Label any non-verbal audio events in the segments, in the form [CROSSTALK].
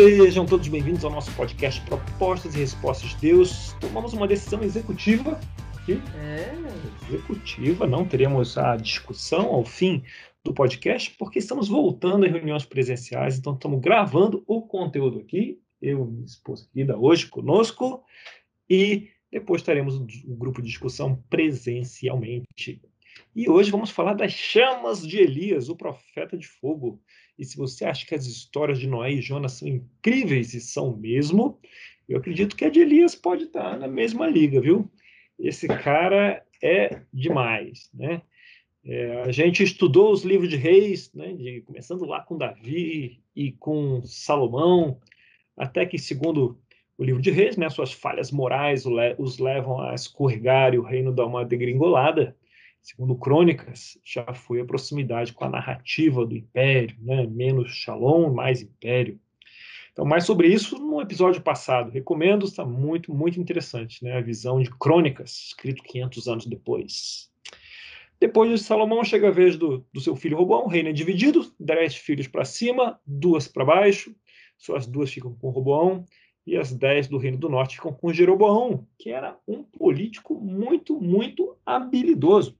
Sejam todos bem-vindos ao nosso podcast Propostas e Respostas de Deus. Tomamos uma decisão executiva. É. Executiva, não teremos a discussão ao fim do podcast, porque estamos voltando a reuniões presenciais, então estamos gravando o conteúdo aqui. Eu e minha esposa querida hoje conosco, e depois teremos o grupo de discussão presencialmente. E hoje vamos falar das chamas de Elias, o profeta de fogo. E se você acha que as histórias de Noé e Jonas são incríveis e são mesmo, eu acredito que a de Elias pode estar na mesma liga, viu? Esse cara é demais, né? É, a gente estudou os livros de reis, né, de, começando lá com Davi e com Salomão, até que, segundo o livro de reis, né, suas falhas morais os levam a escorregar e o reino dá uma degringolada. Segundo Crônicas, já foi a proximidade com a narrativa do Império, né? menos Shalom, mais Império. Então, mais sobre isso no episódio passado. Recomendo, está muito, muito interessante, né? A visão de Crônicas, escrito 500 anos depois. Depois de Salomão, chega a vez do, do seu filho Roboão, o reino é dividido, dez filhos para cima, duas para baixo, suas duas ficam com Roboão, e as dez do Reino do Norte ficam com Jeroboão, que era um político muito, muito habilidoso.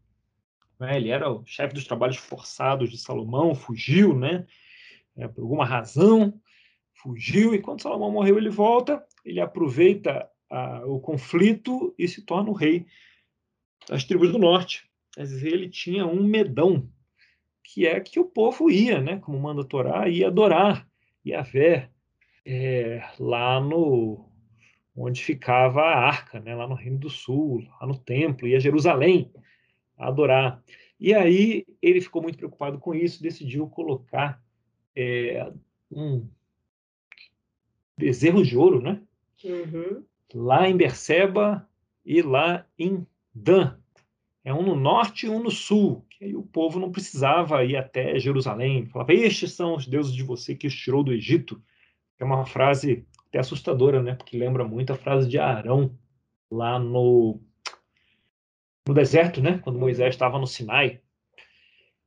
Né? Ele era o chefe dos trabalhos forçados de Salomão, fugiu, né? É, por alguma razão, fugiu, e quando Salomão morreu, ele volta, ele aproveita a, o conflito e se torna o rei das tribos do norte. Quer dizer, ele tinha um medão, que é que o povo ia, né? como manda a Torá, ia adorar Yahvé é, lá no onde ficava a arca, né? lá no Reino do Sul, lá no templo, ia a Jerusalém adorar. E aí ele ficou muito preocupado com isso, decidiu colocar é, um bezerro de ouro, né? Uhum. Lá em Berseba e lá em Dan. É um no norte e um no sul. Que aí o povo não precisava ir até Jerusalém. Falava, estes são os deuses de você que os tirou do Egito. É uma frase até assustadora, né? Porque lembra muito a frase de Arão lá no no deserto, né? Quando Moisés estava no Sinai.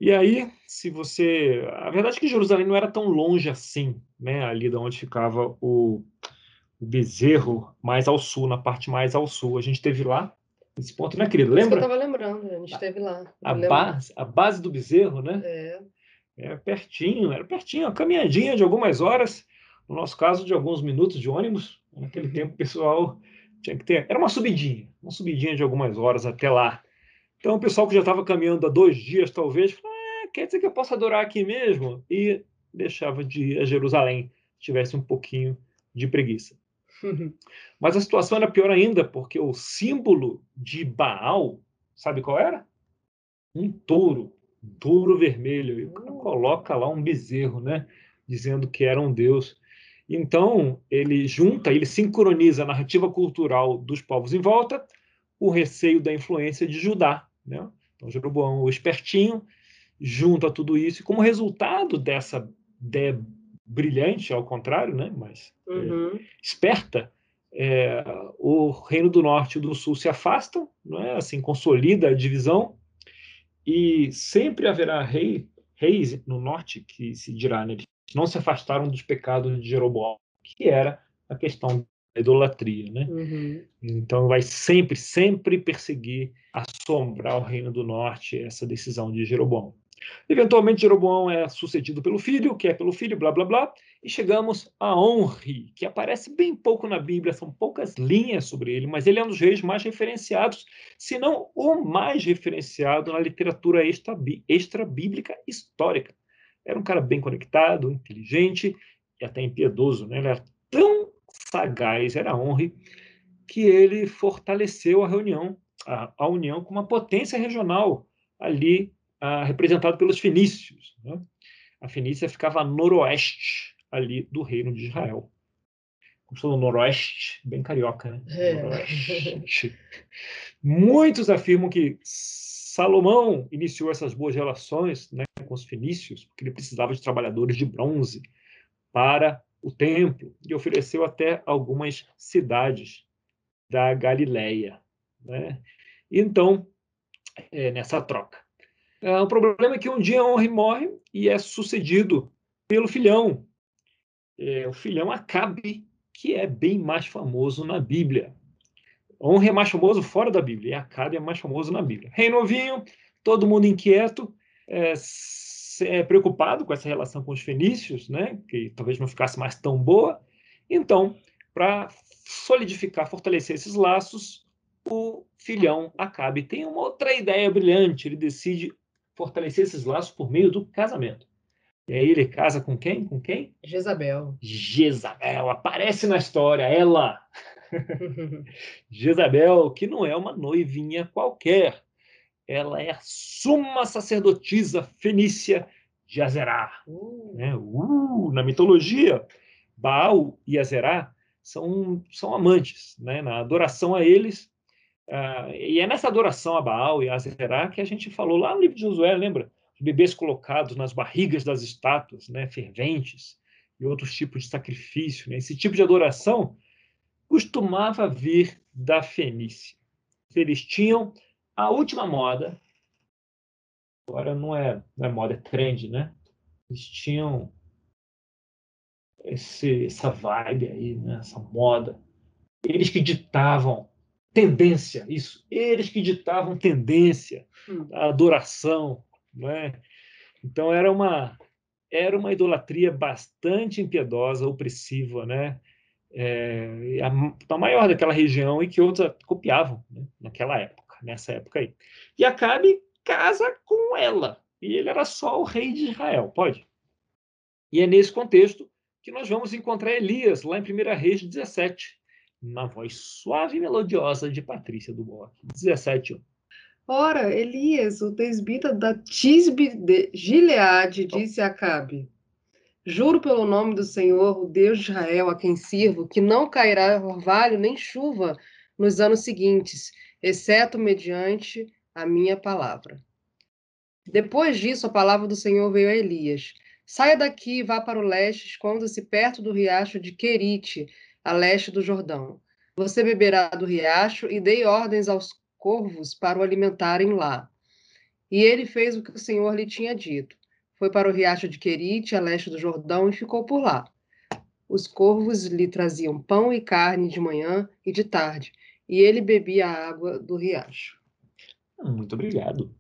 E aí, se você, a verdade é que Jerusalém não era tão longe assim, né? Ali de onde ficava o, o bezerro, mais ao sul, na parte mais ao sul. A gente teve lá esse ponto, né, querido? Lembra? eu estava lembrando, a gente esteve lá. A base, a base do bezerro, né? É. É pertinho, era pertinho, uma caminhadinha de algumas horas, no nosso caso, de alguns minutos de ônibus. Naquele tempo, o pessoal tinha que ter. Era uma subidinha, uma subidinha de algumas horas até lá. Então, o pessoal que já estava caminhando há dois dias, talvez, falou, ah, quer dizer que eu posso adorar aqui mesmo? E deixava de ir a Jerusalém, se tivesse um pouquinho de preguiça. Mas a situação era pior ainda, porque o símbolo de Baal, sabe qual era? Um touro, um touro vermelho. E o cara uh. coloca lá um bezerro, né? Dizendo que era um deus. Então, ele junta, ele sincroniza a narrativa cultural dos povos em volta, o receio da influência de Judá. Né? Então, Jeroboão, o espertinho, junta tudo isso, e como resultado dessa ideia brilhante, ao contrário, né? mas é, uhum. é, esperta, é, o Reino do Norte e do Sul se afastam, não é? assim consolida a divisão, e sempre haverá rei, reis no norte que se dirá, né? Não se afastaram dos pecados de Jeroboão, que era a questão da idolatria, né? Uhum. Então vai sempre, sempre perseguir, assombrar o reino do norte essa decisão de Jeroboão. Eventualmente Jeroboão é sucedido pelo filho, que é pelo filho, blá blá blá, e chegamos a Honri, que aparece bem pouco na Bíblia, são poucas linhas sobre ele, mas ele é um dos reis mais referenciados, se não o mais referenciado na literatura extra-bíblica histórica. Era um cara bem conectado, inteligente e até impiedoso. Né? Ele era tão sagaz, era honra, que ele fortaleceu a reunião, a, a união com uma potência regional ali a, representado pelos fenícios. Né? A Fenícia ficava a noroeste ali do reino de Israel. Gostou do noroeste? Bem carioca, né? É. Muitos afirmam que Salomão iniciou essas boas relações né, com os fenícios, porque ele precisava de trabalhadores de bronze para o templo, e ofereceu até algumas cidades da Galileia. Né? Então, é, nessa troca. É, o problema é que um dia Henri morre e é sucedido pelo filhão, é o filhão Acabe, que é bem mais famoso na Bíblia. Honra é mais famoso fora da Bíblia, e Acabe é mais famoso na Bíblia. Rei novinho, todo mundo inquieto, é, é, preocupado com essa relação com os fenícios, né, que talvez não ficasse mais tão boa. Então, para solidificar, fortalecer esses laços, o filhão Acabe tem uma outra ideia brilhante. Ele decide fortalecer esses laços por meio do casamento. E aí ele casa com quem? Com quem? Jezabel. Jezabel aparece na história, ela. [LAUGHS] Jezabel, que não é uma noivinha qualquer. Ela é a suma sacerdotisa fenícia de Azerá. Uh. Né? Uh, na mitologia, Baal e Azerá são, são amantes. Né? Na adoração a eles, uh, e é nessa adoração a Baal e a Azerá que a gente falou lá no livro de Josué, lembra? bebês colocados nas barrigas das estátuas, né, ferventes, e outros tipos de sacrifício. Né? Esse tipo de adoração costumava vir da Fenícia. Eles tinham a última moda, agora não é, não é moda, é trend, né? Eles tinham esse, essa vibe aí, né? essa moda. Eles que ditavam tendência, isso. Eles que ditavam tendência, hum. a adoração, né? Então era uma era uma idolatria bastante impiedosa, opressiva, né? É, a, a, maior daquela região e que outros copiavam né? naquela época, nessa época aí. E Acabe casa com ela, e ele era só o rei de Israel, pode? E é nesse contexto que nós vamos encontrar Elias, lá em 1 Reis 17, na voz suave e melodiosa de Patrícia do Bock. 17, 1. Ora, Elias, o desbita da Tisbe de Gileade, disse a Acabe: Juro pelo nome do Senhor, o Deus de Israel, a quem sirvo, que não cairá orvalho nem chuva nos anos seguintes, exceto mediante a minha palavra. Depois disso, a palavra do Senhor veio a Elias: Saia daqui e vá para o leste, esconda-se perto do riacho de Querite, a leste do Jordão. Você beberá do riacho e dei ordens aos corvos para o alimentarem lá. E ele fez o que o Senhor lhe tinha dito. Foi para o riacho de Querite, a leste do Jordão, e ficou por lá. Os corvos lhe traziam pão e carne de manhã e de tarde, e ele bebia a água do riacho. Muito obrigado.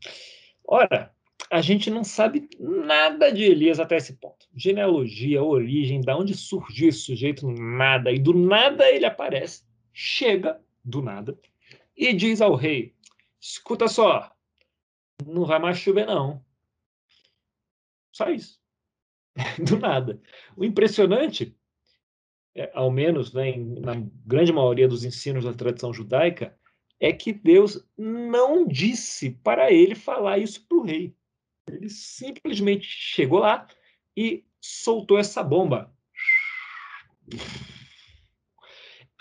Ora, a gente não sabe nada de Elias até esse ponto. Genealogia, origem, da onde surgiu esse sujeito, nada. E do nada ele aparece, chega do nada, e diz ao rei: escuta só, não vai mais chover, não. Só isso. [LAUGHS] Do nada. O impressionante, é, ao menos né, na grande maioria dos ensinos da tradição judaica, é que Deus não disse para ele falar isso para o rei. Ele simplesmente chegou lá e soltou essa bomba.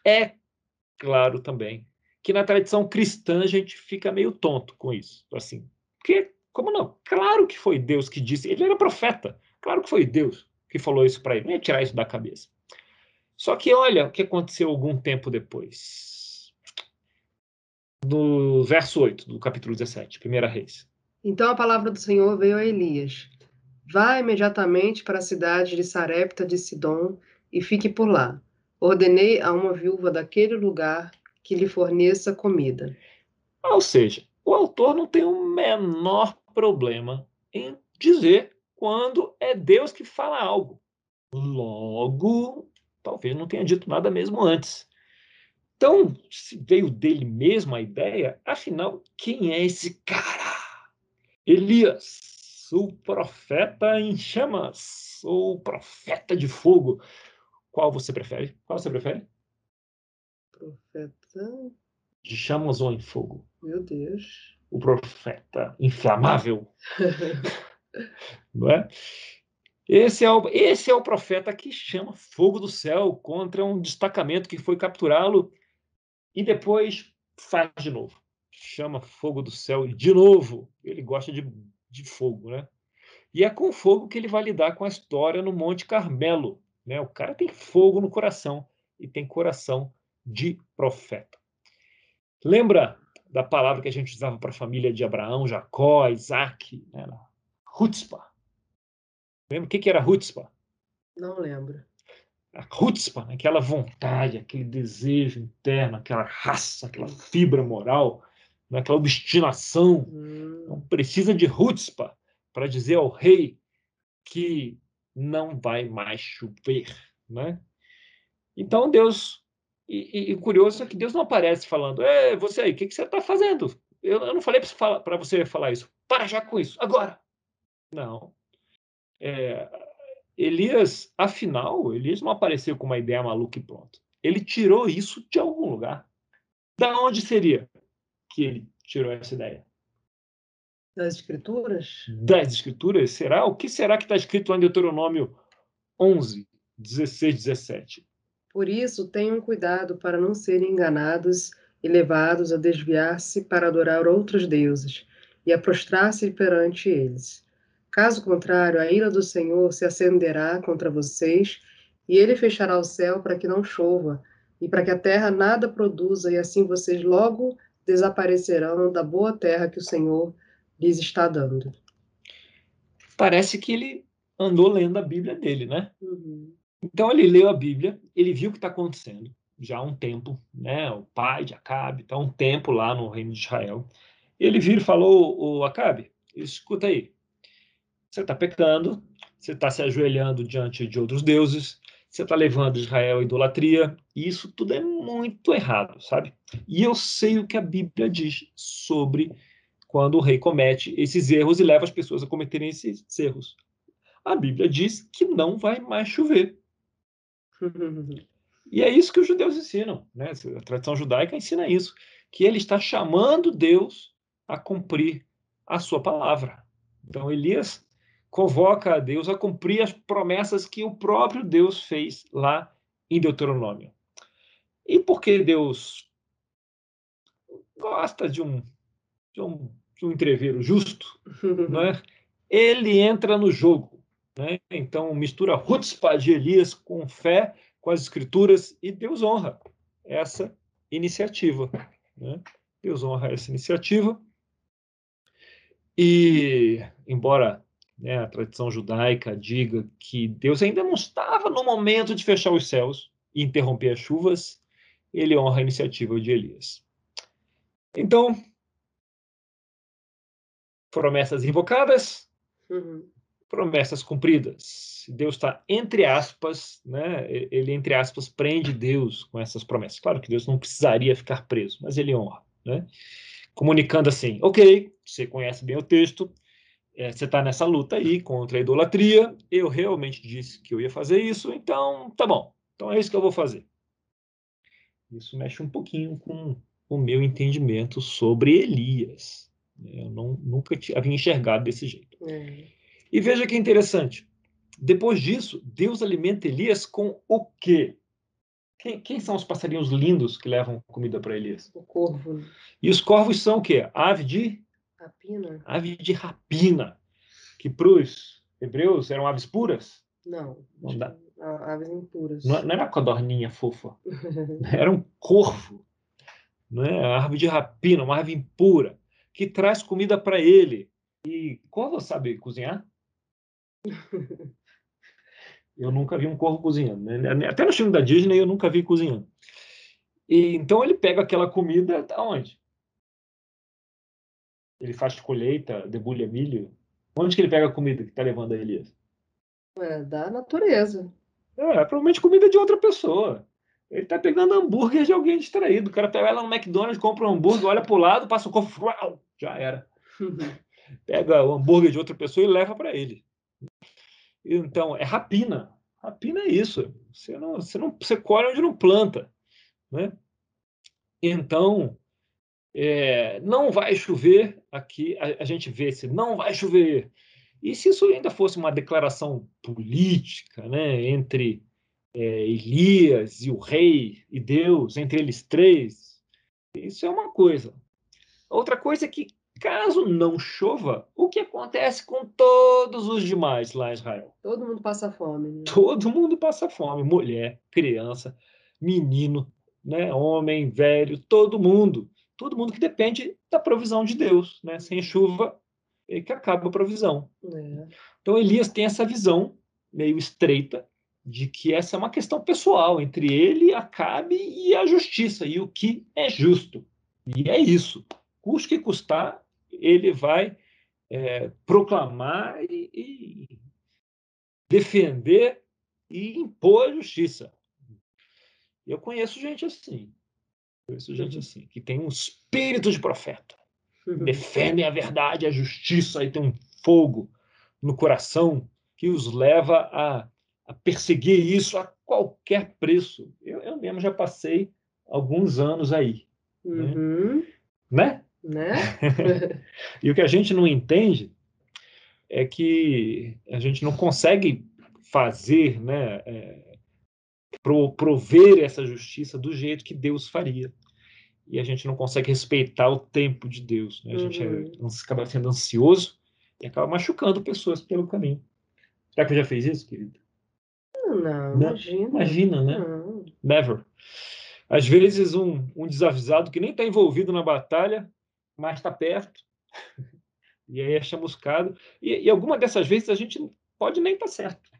É claro também que na tradição cristã a gente fica meio tonto com isso. Assim, porque, como não? Claro que foi Deus que disse. Ele era profeta. Claro que foi Deus que falou isso para ele. Não ia tirar isso da cabeça. Só que olha o que aconteceu algum tempo depois. No verso 8 do capítulo 17, primeira reis. Então a palavra do Senhor veio a Elias. Vá imediatamente para a cidade de Sarepta de Sidom e fique por lá. Ordenei a uma viúva daquele lugar que lhe forneça comida. Ou seja, o autor não tem o menor problema em dizer quando é Deus que fala algo. Logo, talvez não tenha dito nada mesmo antes. Então, se veio dele mesmo a ideia, afinal, quem é esse cara? Elias, o profeta em chamas, ou profeta de fogo. Qual você prefere? Qual você prefere? Profeta. De chamas ou em fogo? Meu Deus. O profeta inflamável. [LAUGHS] Não é? Esse é, o, esse é o profeta que chama fogo do céu contra um destacamento que foi capturá-lo e depois faz de novo. Chama fogo do céu e de novo. Ele gosta de, de fogo, né? E é com fogo que ele vai lidar com a história no Monte Carmelo. Né? O cara tem fogo no coração e tem coração de profeta. Lembra da palavra que a gente usava para a família de Abraão, Jacó, Isaac? Era Hutzpah. Lembra o que, que era Hutzpah? Não lembro. a chutzpah, aquela vontade, aquele desejo interno, aquela raça, aquela fibra moral, né, aquela obstinação. Hum. Não precisa de chutzpah para dizer ao rei que não vai mais chover, né? Então Deus e, e, curioso é que Deus não aparece falando, é você aí, o que, que você está fazendo? Eu, eu, não falei para você falar isso. Para já com isso, agora. Não. É, Elias, afinal, Elias não apareceu com uma ideia maluca e pronto. Ele tirou isso de algum lugar. Da onde seria que ele tirou essa ideia? Das escrituras? Das escrituras? Será? O que será que está escrito lá em Deuteronômio 11, 16, 17? Por isso, tenham cuidado para não serem enganados e levados a desviar-se para adorar outros deuses e a prostrar-se perante eles. Caso contrário, a ira do Senhor se acenderá contra vocês e ele fechará o céu para que não chova e para que a terra nada produza, e assim vocês logo desaparecerão da boa terra que o Senhor lhes está dando. Parece que ele andou lendo a Bíblia dele, né? Uhum. Então ele leu a Bíblia, ele viu o que está acontecendo já há um tempo, né? O pai de Acabe está há um tempo lá no reino de Israel. Ele vir e falou: o Acabe, escuta aí, você está pecando, você está se ajoelhando diante de outros deuses, você está levando Israel à idolatria, e isso tudo é muito errado, sabe? E eu sei o que a Bíblia diz sobre quando o rei comete esses erros e leva as pessoas a cometerem esses erros. A Bíblia diz que não vai mais chover. E é isso que os judeus ensinam, né? A tradição judaica ensina isso, que ele está chamando Deus a cumprir a sua palavra. Então Elias convoca a Deus a cumprir as promessas que o próprio Deus fez lá em Deuteronômio. E porque Deus gosta de um, de um, de um entreveiro justo, [LAUGHS] né? ele entra no jogo. Né? Então, mistura Hutzpah de Elias com fé, com as escrituras, e Deus honra essa iniciativa. Né? Deus honra essa iniciativa. E, embora né, a tradição judaica diga que Deus ainda não estava no momento de fechar os céus e interromper as chuvas, ele honra a iniciativa de Elias. Então, promessas invocadas, uhum promessas cumpridas. Deus está entre aspas, né? Ele entre aspas prende Deus com essas promessas. Claro que Deus não precisaria ficar preso, mas ele honra, né? Comunicando assim, ok, você conhece bem o texto, é, você está nessa luta aí contra a idolatria. Eu realmente disse que eu ia fazer isso, então tá bom. Então é isso que eu vou fazer. Isso mexe um pouquinho com o meu entendimento sobre Elias. Eu não, nunca havia enxergado desse jeito. É. E veja que interessante. Depois disso, Deus alimenta Elias com o quê? Quem, quem são os passarinhos lindos que levam comida para Elias? O corvo. E os corvos são o quê? Ave de? Rapina. Ave de rapina. Que para os hebreus eram aves puras? Não. não dá. Aves impuras. Não, não era codorninha fofa. [LAUGHS] era um corvo. Não é? A árvore de rapina, uma ave impura, que traz comida para ele. E corvo sabe cozinhar? Eu nunca vi um corvo cozinhando. Né? Até no filme da Disney eu nunca vi cozinhando. E, então ele pega aquela comida da onde? Ele faz colheita, debulha milho. Onde que ele pega a comida que está levando a Elias? É, da natureza. É, provavelmente comida de outra pessoa. Ele está pegando hambúrguer de alguém distraído. O cara pega ela no McDonald's, compra um hambúrguer, olha para o lado, passa o corpo, [LAUGHS] já era. [LAUGHS] pega o hambúrguer de outra pessoa e leva para ele. Então, é rapina. Rapina é isso. Você não, você não, você colhe onde não planta, né? Então, é, não vai chover aqui. A, a, gente vê se não vai chover. E se isso ainda fosse uma declaração política, né, entre é, Elias e o rei e Deus, entre eles três, isso é uma coisa. Outra coisa é que Caso não chova, o que acontece com todos os demais lá em Israel? Todo mundo passa fome. Né? Todo mundo passa fome. Mulher, criança, menino, né? homem, velho, todo mundo. Todo mundo que depende da provisão de Deus. Né? Sem chuva, é que acaba a provisão. É. Então Elias tem essa visão meio estreita de que essa é uma questão pessoal entre ele, Acabe e a justiça, e o que é justo. E é isso. Custe que custar, ele vai é, proclamar e, e defender e impor a justiça. Eu conheço gente assim. Conheço gente assim, que tem um espírito de profeta. Uhum. Defendem a verdade, a justiça, e tem um fogo no coração que os leva a, a perseguir isso a qualquer preço. Eu, eu mesmo já passei alguns anos aí. Né? Uhum. Né? né? [LAUGHS] e o que a gente não entende é que a gente não consegue fazer, né, é, prover essa justiça do jeito que Deus faria. E a gente não consegue respeitar o tempo de Deus. Né? A gente é, uhum. é, acaba sendo ansioso e acaba machucando pessoas pelo caminho. Será que já fez isso, querido? Não, não imagina. Imagina, né? Não. Never. Às vezes, um, um desavisado que nem está envolvido na batalha, mas está perto, [LAUGHS] e aí é chamuscado. E, e alguma dessas vezes a gente pode nem estar tá certo.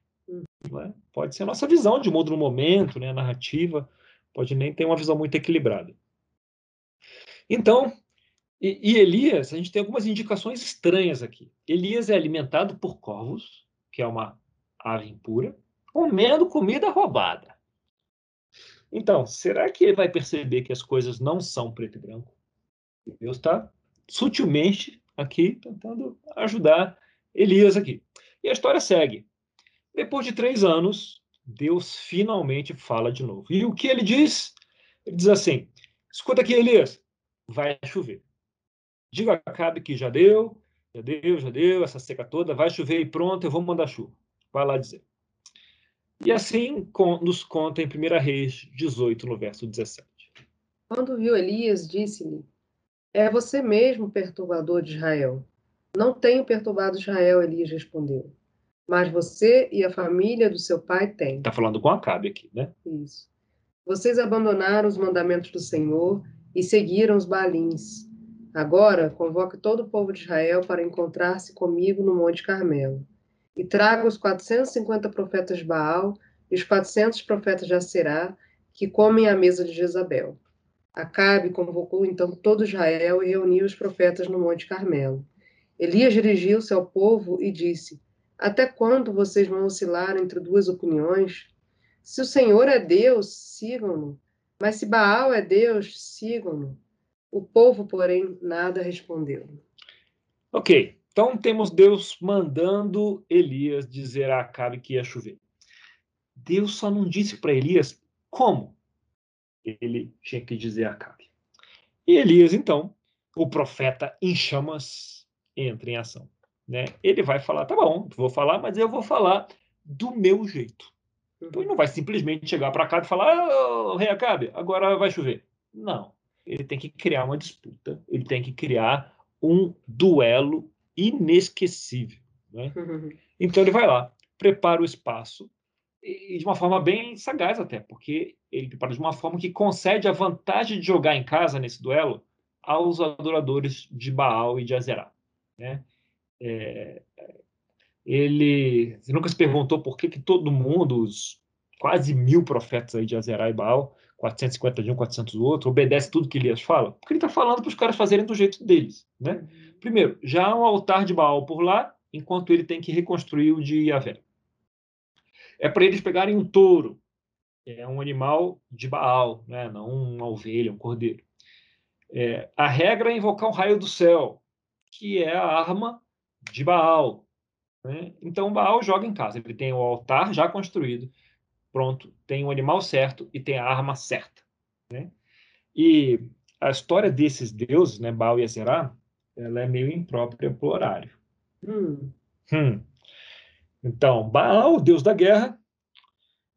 Né? Pode ser a nossa visão de mundo no momento, né? a narrativa, pode nem ter uma visão muito equilibrada. Então, e, e, Elias, a gente tem algumas indicações estranhas aqui. Elias é alimentado por corvos, que é uma ave impura, comendo comida roubada. Então, será que ele vai perceber que as coisas não são preto e branco? Deus está sutilmente aqui tentando ajudar Elias aqui. E a história segue. Depois de três anos, Deus finalmente fala de novo. E o que ele diz? Ele diz assim: escuta aqui, Elias, vai chover. Diga a Acabe que já deu, já deu, já deu, essa seca toda, vai chover e pronto, eu vou mandar chuva. Vai lá dizer. E assim nos conta em 1 Reis 18, no verso 17. Quando viu Elias, disse-lhe: É você mesmo, perturbador de Israel. Não tenho perturbado Israel, Elias respondeu mas você e a família do seu pai têm. Está falando com Acabe aqui, né? Isso. Vocês abandonaram os mandamentos do Senhor e seguiram os balins. Agora, convoque todo o povo de Israel para encontrar-se comigo no Monte Carmelo. E traga os 450 profetas de Baal e os 400 profetas de Aserá, que comem à mesa de Jezabel. Acabe convocou então todo Israel e reuniu os profetas no Monte Carmelo. Elias dirigiu-se ao povo e disse: até quando vocês vão oscilar entre duas opiniões? Se o Senhor é Deus, sigam-no. Mas se Baal é Deus, sigam-no. O povo, porém, nada respondeu. Ok, então temos Deus mandando Elias dizer a Acabe que ia chover. Deus só não disse para Elias como ele tinha que dizer a Acabe. E Elias, então, o profeta em chamas, entra em ação né? Ele vai falar, tá bom, vou falar, mas eu vou falar do meu jeito. Então ele não vai simplesmente chegar para cá e falar, oh, rei Acabe, agora vai chover. Não. Ele tem que criar uma disputa, ele tem que criar um duelo inesquecível. Né? [LAUGHS] Então ele vai lá, prepara o espaço, e de uma forma bem sagaz até, porque ele prepara de uma forma que concede a vantagem de jogar em casa nesse duelo aos adoradores de Baal e de Azerá. Né? É, ele você nunca se perguntou por que, que todo mundo, os quase mil profetas aí de Azerá e Baal, 450 de um, 400 do outro, obedece tudo que Elias fala? Porque ele está falando para os caras fazerem do jeito deles. Né? Uhum. Primeiro, já há um altar de Baal por lá, enquanto ele tem que reconstruir o de Yahvé. É para eles pegarem um touro, é um animal de Baal, né? não uma ovelha, um cordeiro. É, a regra é invocar um raio do céu, que é a arma de Baal. Né? Então, Baal joga em casa. Ele tem o altar já construído, pronto, tem o animal certo e tem a arma certa. Né? E a história desses deuses, né, Baal e Azerá, ela é meio imprópria para o horário. Hum. Hum. Então, Baal, deus da guerra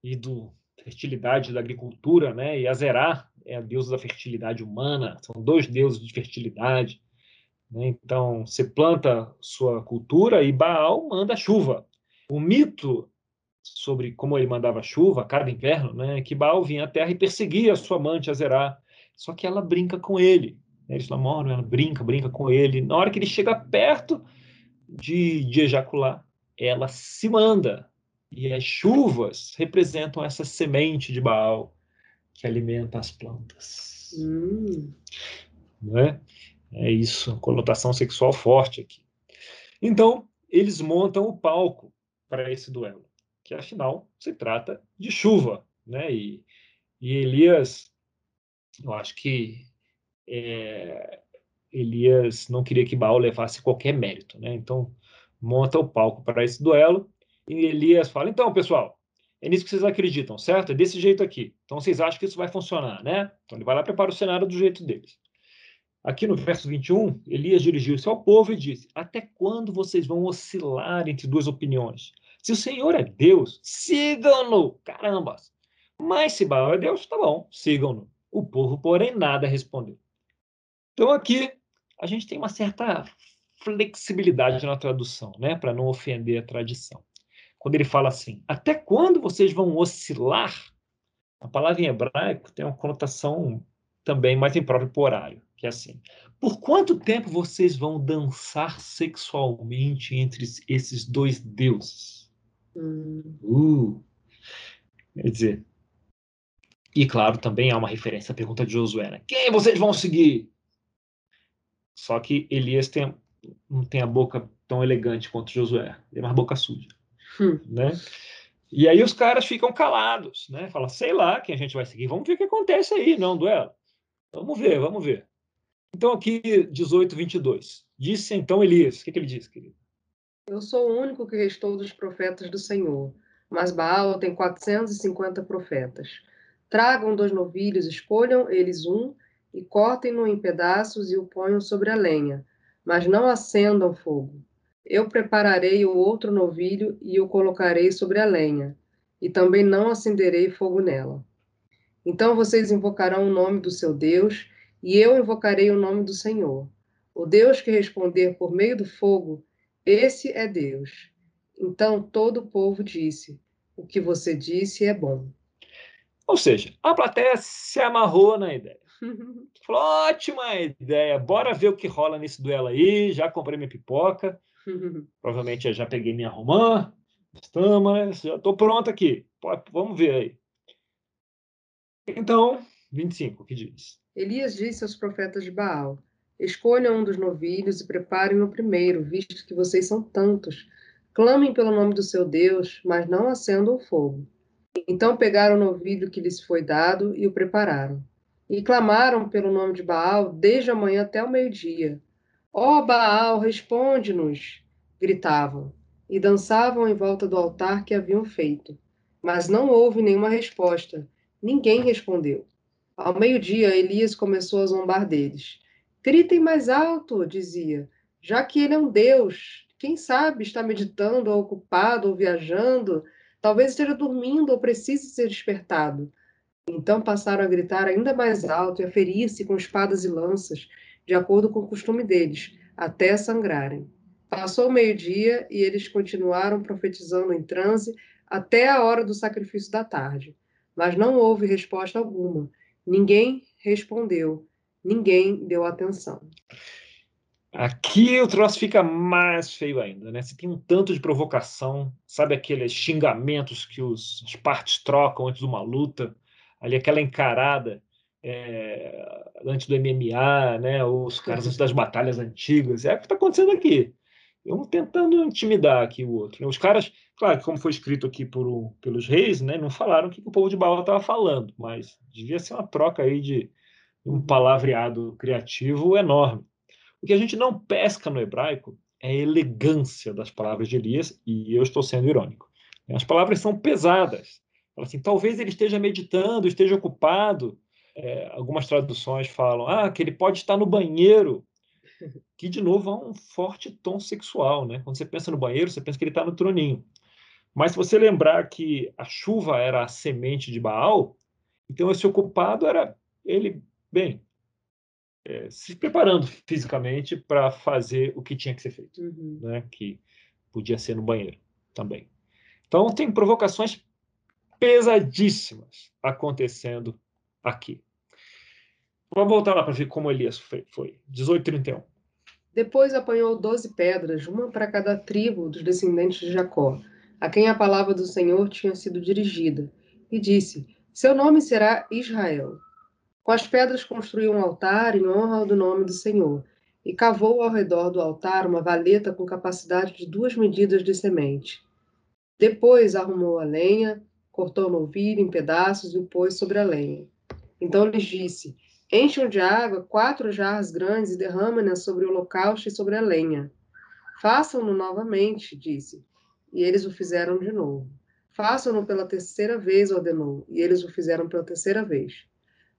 e do fertilidade da agricultura, né? E Azerá é a deusa da fertilidade humana. São dois deuses de fertilidade. Né? Então, você planta sua cultura e Baal manda chuva. O mito sobre como ele mandava chuva cada inverno, né, é que Baal vinha à terra e perseguia a sua amante Azerá. Só que ela brinca com ele. Né? Eles namoram, ela brinca, brinca com ele. Na hora que ele chega perto de, de ejacular, ela se manda E as chuvas representam essa semente de Baal que alimenta as plantas. Hum. Não é? é isso, conotação sexual forte aqui. Então, eles montam o palco para esse duelo, que afinal se trata de chuva, né? E, e Elias, eu acho que é, Elias não queria que Baal levasse qualquer mérito, né? Então monta o palco para esse duelo e Elias fala: então, pessoal, é nisso que vocês acreditam, certo? É desse jeito aqui. Então vocês acham que isso vai funcionar, né? Então ele vai lá e prepara o cenário do jeito deles. Aqui no verso 21, Elias dirigiu-se ao povo e disse: Até quando vocês vão oscilar entre duas opiniões? Se o Senhor é Deus, sigam-no! Caramba! Mas se Baal é Deus, tá bom, sigam-no. O povo, porém, nada respondeu. Então aqui a gente tem uma certa flexibilidade na tradução, né, para não ofender a tradição. Quando ele fala assim, até quando vocês vão oscilar? A palavra em hebraico tem uma conotação também mais imprópria para o horário que é assim: por quanto tempo vocês vão dançar sexualmente entre esses dois deuses? Hum. Uh. Quer dizer, e claro, também há uma referência à pergunta de Josué: né? quem vocês vão seguir? Só que Elias tem, não tem a boca tão elegante quanto Josué, tem mais boca suja. Hum. Né? E aí os caras ficam calados, né? Fala, sei lá quem a gente vai seguir, vamos ver o que acontece aí, não duelo. Vamos ver, vamos ver. Então, aqui, 18, 22. Disse então Elias. O que, que ele disse, querido? Eu sou o único que restou dos profetas do Senhor, mas Baal tem 450 profetas. Tragam dois novilhos, escolham eles um, e cortem-no em pedaços e o ponham sobre a lenha, mas não acendam fogo. Eu prepararei o outro novilho e o colocarei sobre a lenha, e também não acenderei fogo nela. Então vocês invocarão o nome do seu Deus e eu invocarei o nome do Senhor. O Deus que responder por meio do fogo, esse é Deus. Então todo o povo disse: O que você disse é bom. Ou seja, a plateia se amarrou na ideia. [LAUGHS] Falou: ótima ideia, bora ver o que rola nesse duelo aí. Já comprei minha pipoca, [LAUGHS] provavelmente já peguei minha romã, estamos, né? já estou pronto aqui. Vamos ver aí. Então, 25, o que diz? Elias disse aos profetas de Baal: Escolham um dos novilhos e preparem o primeiro, visto que vocês são tantos. Clamem pelo nome do seu Deus, mas não acendam o fogo. Então pegaram o novilho que lhes foi dado e o prepararam. E clamaram pelo nome de Baal desde a manhã até o meio-dia. Ó oh, Baal, responde-nos! gritavam, e dançavam em volta do altar que haviam feito. Mas não houve nenhuma resposta. Ninguém respondeu. Ao meio-dia, Elias começou a zombar deles. Gritem mais alto, dizia, já que ele é um Deus. Quem sabe está meditando, ou ocupado, ou viajando. Talvez esteja dormindo ou precise ser despertado. Então passaram a gritar ainda mais alto e a ferir-se com espadas e lanças, de acordo com o costume deles, até sangrarem. Passou o meio-dia e eles continuaram profetizando em transe até a hora do sacrifício da tarde. Mas não houve resposta alguma Ninguém respondeu, ninguém deu atenção. Aqui o troço fica mais feio ainda, né? Você tem um tanto de provocação, sabe aqueles xingamentos que os, as partes trocam antes de uma luta, ali aquela encarada é, antes do MMA, né? Os caras antes das batalhas antigas, é o que está acontecendo aqui. Um tentando intimidar aqui o outro. Né? Os caras Claro como foi escrito aqui por, pelos reis, né, não falaram o que o povo de Baal estava falando, mas devia ser uma troca aí de um palavreado criativo enorme. O que a gente não pesca no hebraico é a elegância das palavras de Elias, e eu estou sendo irônico. As palavras são pesadas. Assim, talvez ele esteja meditando, esteja ocupado. É, algumas traduções falam ah, que ele pode estar no banheiro, que de novo há um forte tom sexual. Né? Quando você pensa no banheiro, você pensa que ele está no troninho. Mas se você lembrar que a chuva era a semente de Baal, então esse ocupado era ele, bem, é, se preparando fisicamente para fazer o que tinha que ser feito, uhum. né? que podia ser no banheiro também. Então tem provocações pesadíssimas acontecendo aqui. Vamos voltar lá para ver como Elias foi. foi. 18:31. Depois apanhou doze pedras, uma para cada tribo dos descendentes de Jacó a quem a palavra do Senhor tinha sido dirigida, e disse: Seu nome será Israel. Com as pedras construiu um altar em honra do nome do Senhor, e cavou ao redor do altar uma valeta com capacidade de duas medidas de semente. Depois arrumou a lenha, cortou o novilho em pedaços e o pôs sobre a lenha. Então lhes disse: Encham de água quatro jarras grandes e derramem-nas sobre o holocausto e sobre a lenha. Façam-no novamente, disse. E eles o fizeram de novo. Façam-no pela terceira vez, ordenou, e eles o fizeram pela terceira vez.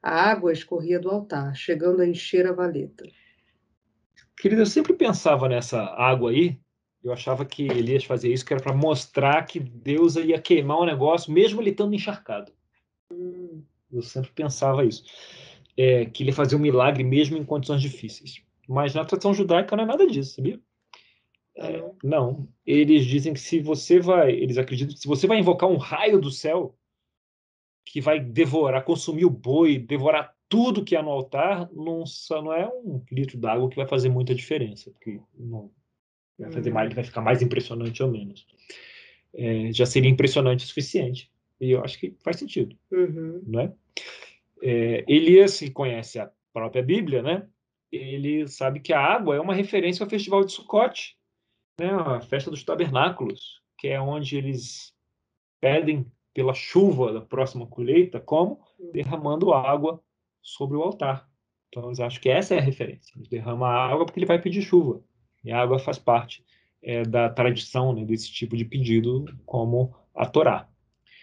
A água escorria do altar, chegando a encher a valeta. Querida, eu sempre pensava nessa água aí. Eu achava que Elias fazia isso, que era para mostrar que Deus ia queimar o negócio, mesmo ele estando encharcado. Eu sempre pensava isso. É, que ele fazia um milagre mesmo em condições difíceis. Mas na tradição judaica não é nada disso, sabia? É, não. Eles dizem que se você vai. Eles acreditam que se você vai invocar um raio do céu que vai devorar, consumir o boi, devorar tudo que há no altar, não, não é um litro d'água que vai fazer muita diferença, porque não vai fazer mais, vai ficar mais impressionante ou menos. É, já seria impressionante o suficiente. E eu acho que faz sentido, uhum. né? É, Elias, que conhece a própria Bíblia, né? Ele sabe que a água é uma referência ao festival de Sukkot, né? A festa dos tabernáculos, que é onde eles pedem pela chuva da próxima colheita, como uhum. derramando água sobre o altar. Então, eu acho que essa é a referência. Ele derrama água porque ele vai pedir chuva. E a água faz parte é, da tradição né, desse tipo de pedido, como a Torá.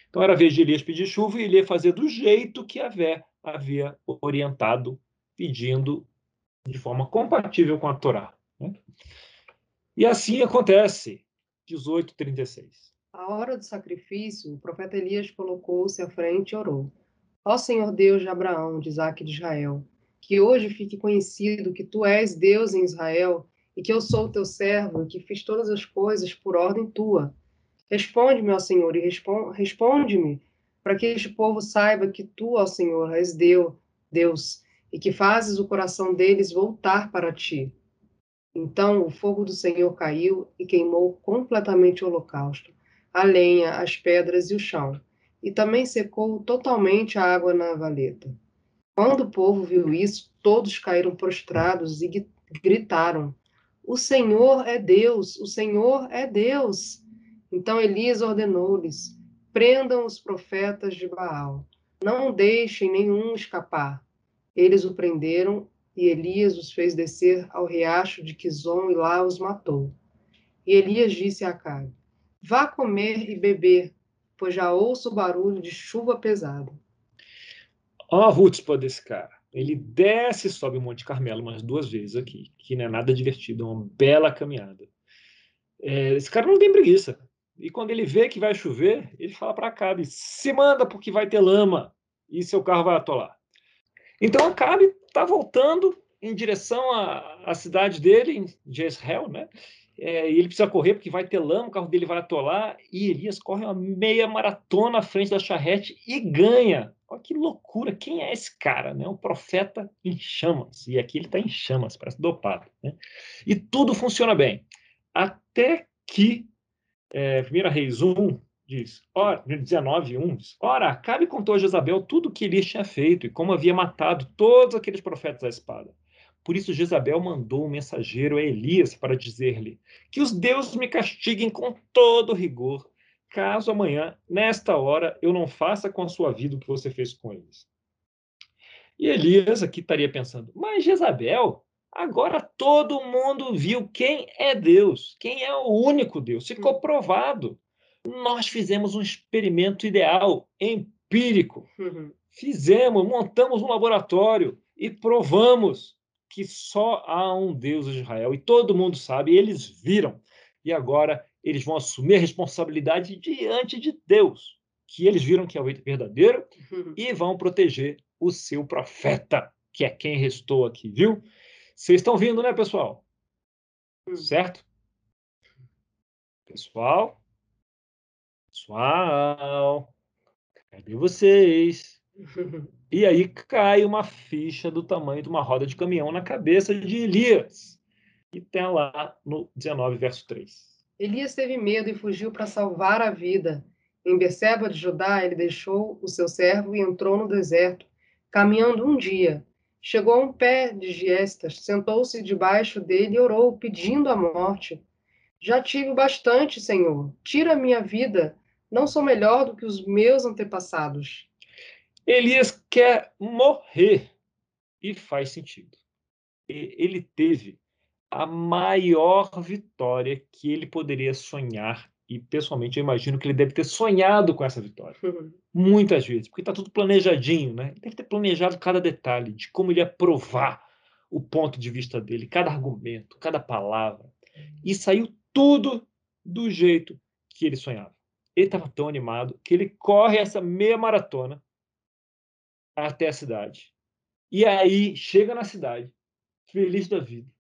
Então, era a vez de Elias pedir chuva e ele ia fazer do jeito que a Vé havia orientado, pedindo de forma compatível com a Torá. Né? E assim acontece. 18:36. A hora do sacrifício, o profeta Elias colocou-se à frente e orou. Ó Senhor Deus de Abraão, de Isaac e de Israel, que hoje fique conhecido que tu és Deus em Israel e que eu sou teu servo que fiz todas as coisas por ordem tua. Responde-me, ó Senhor, e responde-me para que este povo saiba que tu, ó Senhor, és Deus, Deus, e que fazes o coração deles voltar para ti. Então o fogo do Senhor caiu e queimou completamente o holocausto, a lenha, as pedras e o chão e também secou totalmente a água na valeta. Quando o povo viu isso, todos caíram prostrados e gritaram: O Senhor é Deus, o Senhor é Deus. Então Elias ordenou-lhes: Prendam os profetas de Baal, não deixem nenhum escapar. Eles o prenderam e Elias os fez descer ao riacho de Quizon e lá os matou. E Elias disse a Acabe: Vá comer e beber, pois já ouço o barulho de chuva pesada. Ó, oh, desse cara. Ele desce e sobe o Monte Carmelo umas duas vezes aqui, que não é nada divertido, é uma bela caminhada. É, esse cara não tem preguiça. E quando ele vê que vai chover, ele fala para Acabe: se manda porque vai ter lama e seu carro vai atolar. Então Acabe está voltando em direção à, à cidade dele, em Jezreel, né? é, e ele precisa correr porque vai ter lama, o carro dele vai atolar, e Elias corre uma meia maratona à frente da charrete e ganha. Olha que loucura, quem é esse cara? Né? O profeta em chamas, e aqui ele está em chamas, parece dopado. Né? E tudo funciona bem, até que, é, 1 Reis 1 diz, ora, 19, 1 diz, ora, Acabe contou a Jezabel tudo o que Elias tinha feito e como havia matado todos aqueles profetas à espada. Por isso Jezabel mandou um mensageiro a Elias para dizer-lhe: Que os deuses me castiguem com todo rigor, caso amanhã, nesta hora, eu não faça com a sua vida o que você fez com eles. E Elias aqui estaria pensando: Mas Jezabel, agora todo mundo viu quem é Deus, quem é o único Deus, ficou provado. Nós fizemos um experimento ideal, empírico. Uhum. Fizemos, montamos um laboratório e provamos que só há um Deus de Israel e todo mundo sabe, eles viram. E agora eles vão assumir a responsabilidade diante de Deus, que eles viram que é o verdadeiro uhum. e vão proteger o seu profeta, que é quem restou aqui, viu? Vocês estão vindo, né, pessoal? Uhum. Certo? Pessoal? Pessoal? Cadê vocês? [LAUGHS] E aí cai uma ficha do tamanho de uma roda de caminhão na cabeça de Elias. E tem lá no 19, verso 3. Elias teve medo e fugiu para salvar a vida. Em Beceba de Judá, ele deixou o seu servo e entrou no deserto, caminhando um dia. Chegou a um pé de giestas, sentou-se debaixo dele e orou, pedindo a morte. Já tive bastante, Senhor. Tira a minha vida. Não sou melhor do que os meus antepassados. Elias quer morrer. E faz sentido. Ele teve a maior vitória que ele poderia sonhar. E, pessoalmente, eu imagino que ele deve ter sonhado com essa vitória. [LAUGHS] Muitas vezes, porque está tudo planejadinho, né? Ele deve ter planejado cada detalhe de como ele ia provar o ponto de vista dele, cada argumento, cada palavra. E saiu tudo do jeito que ele sonhava. Ele estava tão animado que ele corre essa meia maratona até a cidade. E aí chega na cidade, feliz da vida.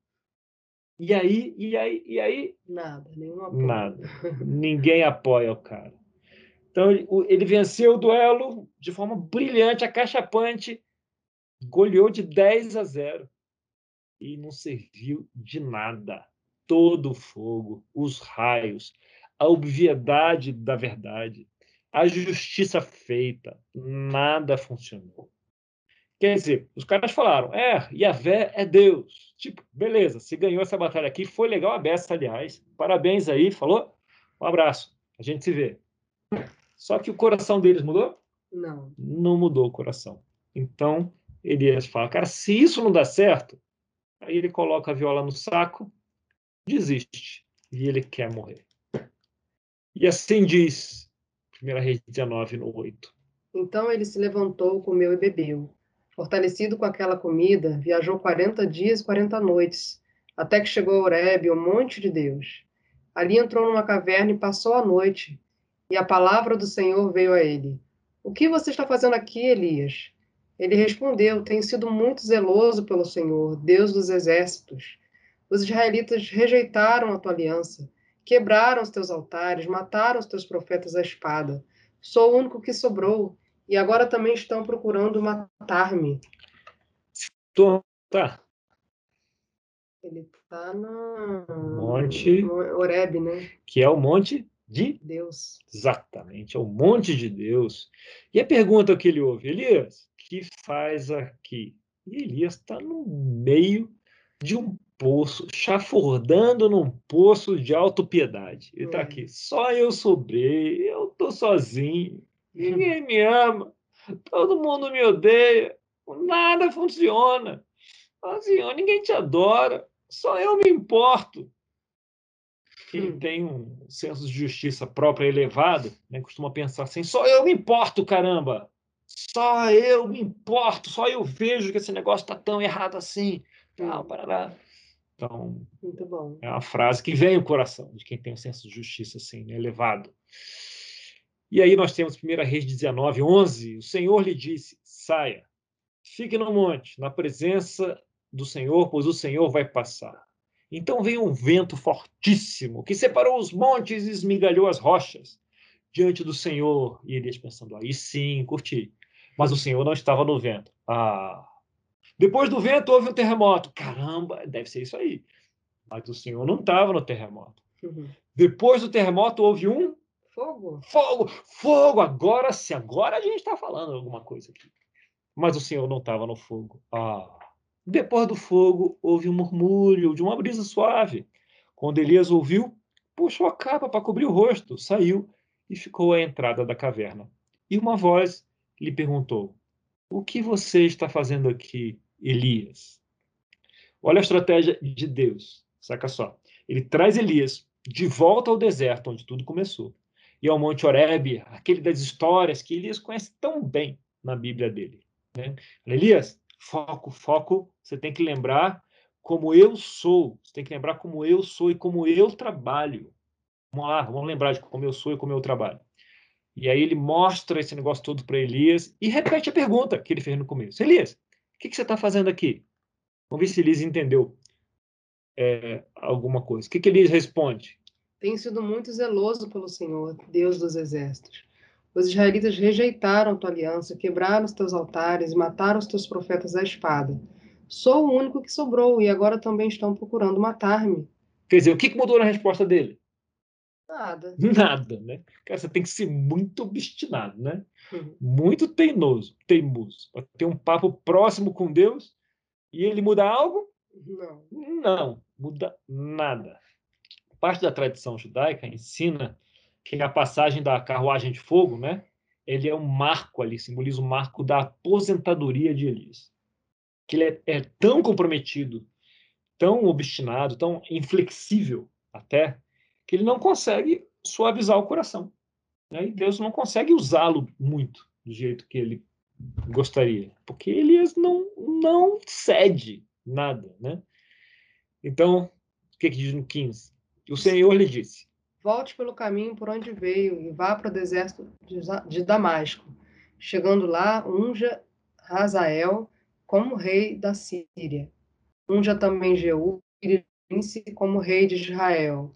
E aí, e aí, e aí? Nada, nenhum apoio. Nada. Ninguém apoia o cara. Então ele, venceu o duelo de forma brilhante, acachapante, goleou de 10 a 0 e não serviu de nada. Todo o fogo, os raios, a obviedade da verdade, a justiça feita, nada funcionou. Quer dizer, os caras falaram, é, Yahvé é Deus. Tipo, beleza, você ganhou essa batalha aqui, foi legal a beça, aliás. Parabéns aí, falou? Um abraço, a gente se vê. Só que o coração deles mudou? Não. Não mudou o coração. Então, Elias fala, cara, se isso não dá certo, aí ele coloca a viola no saco, desiste. E ele quer morrer. E assim diz 1 Reis 19, no 8. Então ele se levantou, comeu e bebeu. Fortalecido com aquela comida, viajou quarenta dias e quarenta noites, até que chegou a Horebe, o monte de Deus. Ali entrou numa caverna e passou a noite, e a palavra do Senhor veio a ele. O que você está fazendo aqui, Elias? Ele respondeu: Tenho sido muito zeloso pelo Senhor, Deus dos exércitos. Os israelitas rejeitaram a tua aliança Quebraram os teus altares, mataram os teus profetas à espada. Sou o único que sobrou, e agora também estão procurando matar-me. Tá. Ele está no Monte Oreb, né? Que é o monte de Deus. Exatamente, é o monte de Deus. E a pergunta que ele ouve, Elias, que faz aqui? E Elias está no meio de um poço, chafurdando num poço de autopiedade. Ele está aqui. Só eu sobrei, eu estou sozinho, ninguém me ama, todo mundo me odeia, nada funciona. Senhor, ninguém te adora, só eu me importo. Quem hum. tem um senso de justiça própria elevado, né, costuma pensar assim: só eu me importo, caramba! Só eu me importo, só eu vejo que esse negócio está tão errado assim. Tal, parará. Então, Muito bom. é uma frase que vem ao coração de quem tem um senso de justiça assim, elevado. E aí nós temos 1 Reis 19, 11. O Senhor lhe disse: saia, fique no monte, na presença do Senhor, pois o Senhor vai passar. Então veio um vento fortíssimo que separou os montes e esmigalhou as rochas diante do Senhor. E Elias pensando: aí sim, curti. Mas o Senhor não estava no vento. Ah, depois do vento houve um terremoto. Caramba, deve ser isso aí. Mas o senhor não estava no terremoto. Uhum. Depois do terremoto houve um fogo. Fogo, fogo. Agora sim, agora a gente está falando alguma coisa aqui. Mas o senhor não estava no fogo. Ah. Depois do fogo houve um murmúrio de uma brisa suave. Quando Elias ouviu, puxou a capa para cobrir o rosto, saiu e ficou à entrada da caverna. E uma voz lhe perguntou: O que você está fazendo aqui, Elias. Olha a estratégia de Deus, saca só. Ele traz Elias de volta ao deserto, onde tudo começou, e ao Monte Horebe, aquele das histórias que Elias conhece tão bem na Bíblia dele. Né? Elias, foco, foco, você tem que lembrar como eu sou, você tem que lembrar como eu sou e como eu trabalho. Vamos lá, vamos lembrar de como eu sou e como eu trabalho. E aí ele mostra esse negócio todo para Elias e repete a pergunta que ele fez no começo. Elias, que, que você está fazendo aqui? Vamos ver se Liz entendeu é, alguma coisa. O que, que Liz responde? Tenho sido muito zeloso pelo Senhor, Deus dos exércitos. Os israelitas rejeitaram tua aliança, quebraram os teus altares e mataram os teus profetas à espada. Sou o único que sobrou e agora também estão procurando matar-me. Quer dizer, o que, mudou na resposta dele? Nada. [LAUGHS] Nada, né? Cara, você tem que ser muito obstinado, né? Uhum. Muito teimoso, teimoso. Para ter um papo próximo com Deus e ele muda algo? Não. Não, muda nada. Parte da tradição judaica ensina que a passagem da carruagem de fogo, né? Ele é um marco ali, simboliza o um marco da aposentadoria de Elias. Que ele é, é tão comprometido, tão obstinado, tão inflexível até, que ele não consegue suavizar o coração. Né? E Deus não consegue usá-lo muito do jeito que ele gostaria, porque Elias não, não cede nada. Né? Então, o que, que diz no 15? O Senhor lhe disse: Volte pelo caminho por onde veio e vá para o deserto de Damasco. Chegando lá, unja Razael como rei da Síria. Unja também Jeú, filho de como rei de Israel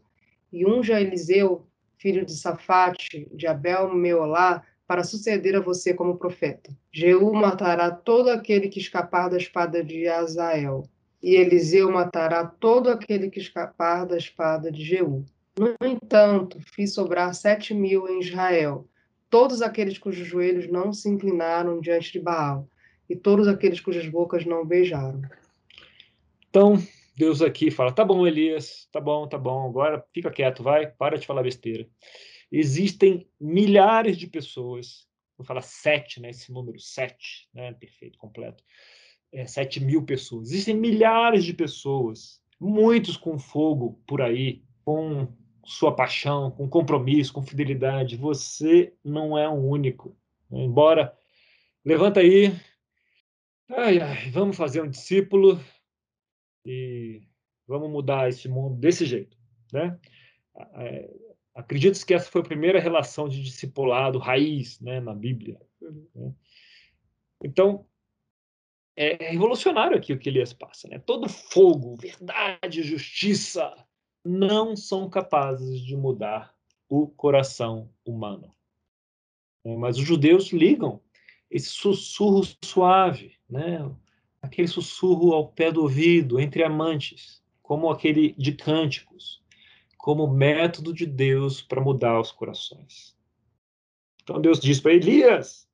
e unja Eliseu, filho de Safate, de Abel Meolá, para suceder a você como profeta. Jeú matará todo aquele que escapar da espada de Azael, e Eliseu matará todo aquele que escapar da espada de Jeú. No entanto, fiz sobrar sete mil em Israel, todos aqueles cujos joelhos não se inclinaram diante de Baal, e todos aqueles cujas bocas não beijaram. Então, Deus aqui fala: tá bom, Elias, tá bom, tá bom, agora fica quieto, vai, para de falar besteira. Existem milhares de pessoas, vou falar sete, né, esse número sete, né, perfeito, completo, é, sete mil pessoas. Existem milhares de pessoas, muitos com fogo por aí, com sua paixão, com compromisso, com fidelidade. Você não é o único. Embora, levanta aí, ai, ai, vamos fazer um discípulo e vamos mudar esse mundo desse jeito, né? Acredito que essa foi a primeira relação de discipulado raiz, né, na Bíblia. Né? Então é revolucionário aqui o que Elias passa, né? Todo fogo, verdade, justiça não são capazes de mudar o coração humano. É, mas os judeus ligam esse sussurro suave, né? aquele sussurro ao pé do ouvido, entre amantes, como aquele de cânticos, como método de Deus para mudar os corações. Então Deus diz para Elias: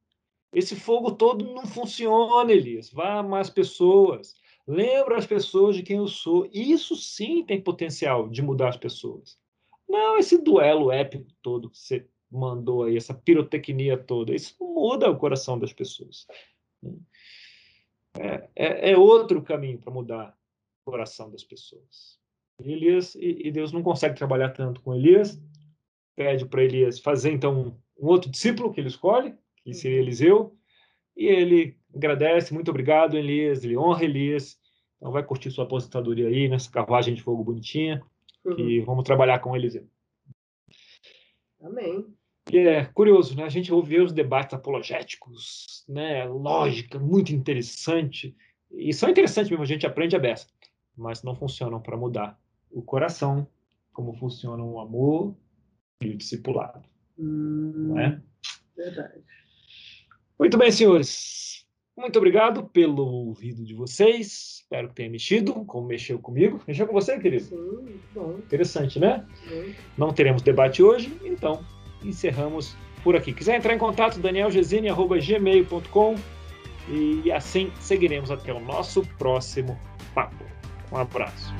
esse fogo todo não funciona, Elias. Vá a mais pessoas. Lembra as pessoas de quem eu sou. Isso sim tem potencial de mudar as pessoas. Não esse duelo épico todo que você mandou aí, essa pirotecnia toda. Isso muda o coração das pessoas. É, é, é outro caminho para mudar o coração das pessoas. Elias e, e, Deus não consegue trabalhar tanto com Elias, pede para Elias fazer então um, outro discípulo que ele escolhe, que seria uhum. Eliseu, e ele agradece, muito obrigado Elias, ele honra Elias, então vai curtir sua aposentadoria aí nessa carruagem de fogo bonitinha, uhum. e vamos trabalhar com Eliseu. Amém. E é curioso, né? A gente ouve os debates apologéticos, né? Lógica, muito interessante. E são interessantes mesmo, a gente aprende a beça, mas não funcionam para mudar o coração, como funcionam o amor e o discipulado. Hum, não é? Verdade. Muito bem, senhores. Muito obrigado pelo ouvido de vocês. Espero que tenha mexido, como mexeu comigo. Mexeu com você, querido? Sim, bom. Interessante, né? Sim. Não teremos debate hoje, então encerramos por aqui. Quiser entrar em contato, danielgesine.gmail.com e assim seguiremos até o nosso próximo papo. Um abraço.